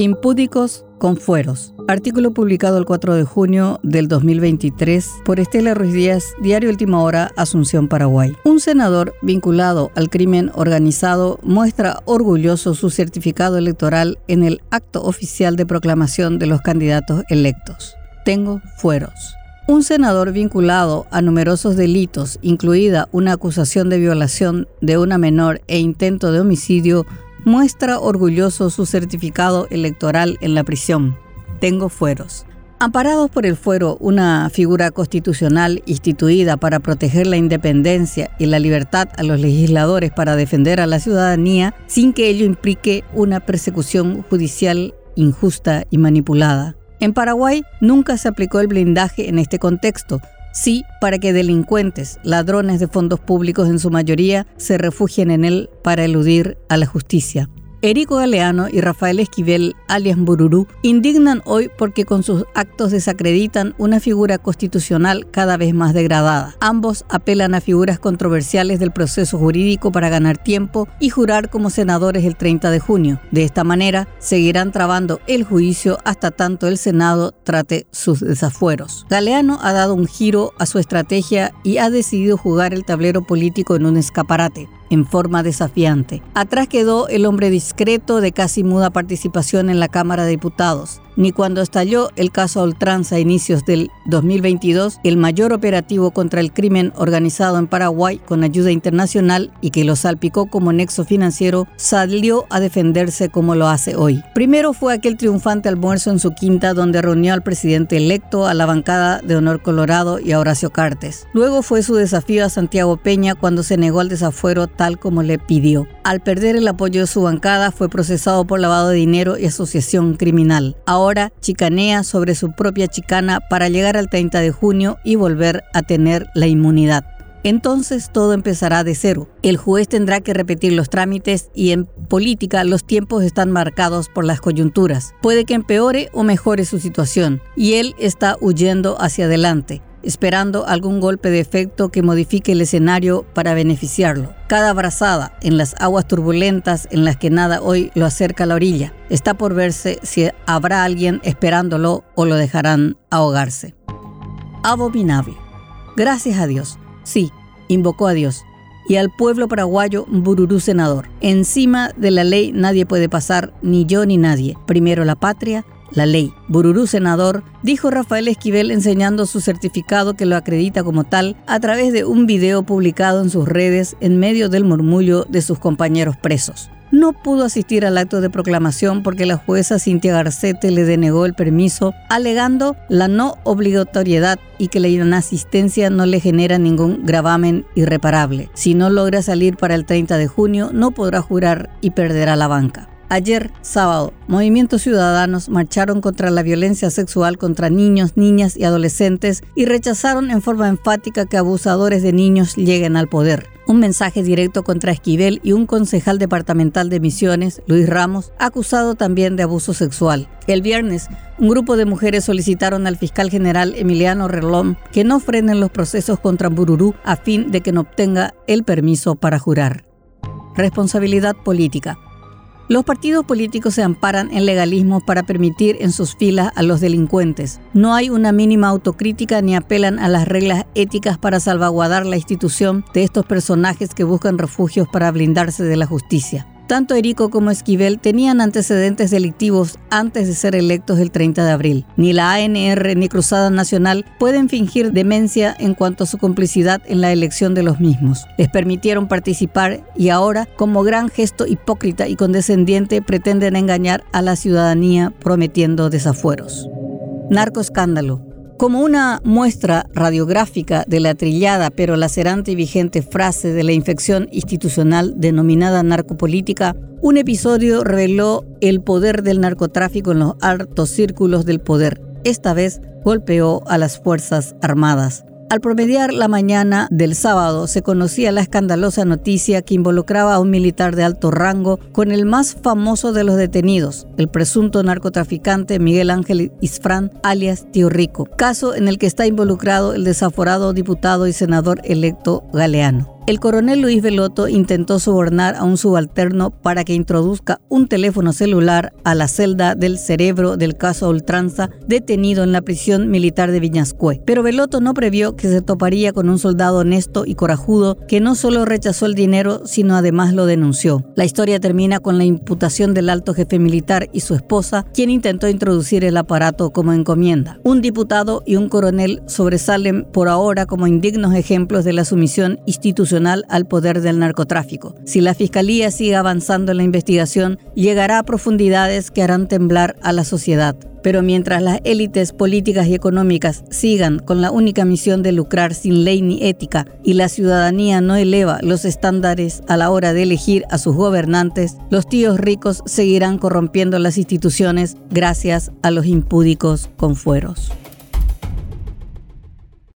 Impúdicos con fueros. Artículo publicado el 4 de junio del 2023 por Estela Ruiz Díaz, Diario Última Hora, Asunción, Paraguay. Un senador vinculado al crimen organizado muestra orgulloso su certificado electoral en el acto oficial de proclamación de los candidatos electos. Tengo fueros. Un senador vinculado a numerosos delitos, incluida una acusación de violación de una menor e intento de homicidio, muestra orgulloso su certificado electoral en la prisión. Tengo fueros. Amparados por el fuero, una figura constitucional instituida para proteger la independencia y la libertad a los legisladores para defender a la ciudadanía sin que ello implique una persecución judicial injusta y manipulada. En Paraguay nunca se aplicó el blindaje en este contexto, sí para que delincuentes, ladrones de fondos públicos en su mayoría, se refugien en él para eludir a la justicia. Erico Galeano y Rafael Esquivel, alias Bururú, indignan hoy porque con sus actos desacreditan una figura constitucional cada vez más degradada. Ambos apelan a figuras controversiales del proceso jurídico para ganar tiempo y jurar como senadores el 30 de junio. De esta manera, seguirán trabando el juicio hasta tanto el Senado trate sus desafueros. Galeano ha dado un giro a su estrategia y ha decidido jugar el tablero político en un escaparate en forma desafiante. Atrás quedó el hombre discreto de casi muda participación en la Cámara de Diputados ni cuando estalló el caso Oltranza a inicios del 2022, el mayor operativo contra el crimen organizado en Paraguay con ayuda internacional y que lo salpicó como nexo financiero, salió a defenderse como lo hace hoy. Primero fue aquel triunfante almuerzo en su quinta donde reunió al presidente electo, a la bancada de Honor Colorado y a Horacio Cartes. Luego fue su desafío a Santiago Peña cuando se negó al desafuero tal como le pidió. Al perder el apoyo de su bancada fue procesado por lavado de dinero y asociación criminal ahora chicanea sobre su propia chicana para llegar al 30 de junio y volver a tener la inmunidad. Entonces todo empezará de cero. El juez tendrá que repetir los trámites y en política los tiempos están marcados por las coyunturas. Puede que empeore o mejore su situación y él está huyendo hacia adelante esperando algún golpe de efecto que modifique el escenario para beneficiarlo. Cada brazada en las aguas turbulentas en las que nada hoy lo acerca a la orilla. Está por verse si habrá alguien esperándolo o lo dejarán ahogarse. Abominable. Gracias a Dios. Sí, invocó a Dios. Y al pueblo paraguayo Bururú senador. Encima de la ley nadie puede pasar, ni yo ni nadie. Primero la patria, la ley. Bururú senador, dijo Rafael Esquivel enseñando su certificado que lo acredita como tal a través de un video publicado en sus redes en medio del murmullo de sus compañeros presos. No pudo asistir al acto de proclamación porque la jueza Cintia Garcete le denegó el permiso, alegando la no obligatoriedad y que la inasistencia no le genera ningún gravamen irreparable. Si no logra salir para el 30 de junio, no podrá jurar y perderá la banca. Ayer, sábado, movimientos ciudadanos marcharon contra la violencia sexual contra niños, niñas y adolescentes y rechazaron en forma enfática que abusadores de niños lleguen al poder. Un mensaje directo contra Esquivel y un concejal departamental de Misiones, Luis Ramos, acusado también de abuso sexual. El viernes, un grupo de mujeres solicitaron al fiscal general Emiliano Relón que no frenen los procesos contra Bururú a fin de que no obtenga el permiso para jurar. Responsabilidad política. Los partidos políticos se amparan en legalismos para permitir en sus filas a los delincuentes. No hay una mínima autocrítica ni apelan a las reglas éticas para salvaguardar la institución de estos personajes que buscan refugios para blindarse de la justicia. Tanto Erico como Esquivel tenían antecedentes delictivos antes de ser electos el 30 de abril. Ni la ANR ni Cruzada Nacional pueden fingir demencia en cuanto a su complicidad en la elección de los mismos. Les permitieron participar y ahora, como gran gesto hipócrita y condescendiente, pretenden engañar a la ciudadanía prometiendo desafueros. Narcoescándalo. Como una muestra radiográfica de la trillada pero lacerante y vigente frase de la infección institucional denominada narcopolítica, un episodio reveló el poder del narcotráfico en los altos círculos del poder. Esta vez golpeó a las Fuerzas Armadas. Al promediar la mañana del sábado se conocía la escandalosa noticia que involucraba a un militar de alto rango con el más famoso de los detenidos, el presunto narcotraficante Miguel Ángel Isfrán, alias Tío Rico, caso en el que está involucrado el desaforado diputado y senador electo Galeano. El coronel Luis Veloto intentó sobornar a un subalterno para que introduzca un teléfono celular a la celda del cerebro del caso Ultranza detenido en la prisión militar de Viñascue. Pero Veloto no previó que se toparía con un soldado honesto y corajudo que no solo rechazó el dinero, sino además lo denunció. La historia termina con la imputación del alto jefe militar y su esposa, quien intentó introducir el aparato como encomienda. Un diputado y un coronel sobresalen por ahora como indignos ejemplos de la sumisión institucional al poder del narcotráfico. Si la Fiscalía sigue avanzando en la investigación, llegará a profundidades que harán temblar a la sociedad. Pero mientras las élites políticas y económicas sigan con la única misión de lucrar sin ley ni ética y la ciudadanía no eleva los estándares a la hora de elegir a sus gobernantes, los tíos ricos seguirán corrompiendo las instituciones gracias a los impúdicos con fueros.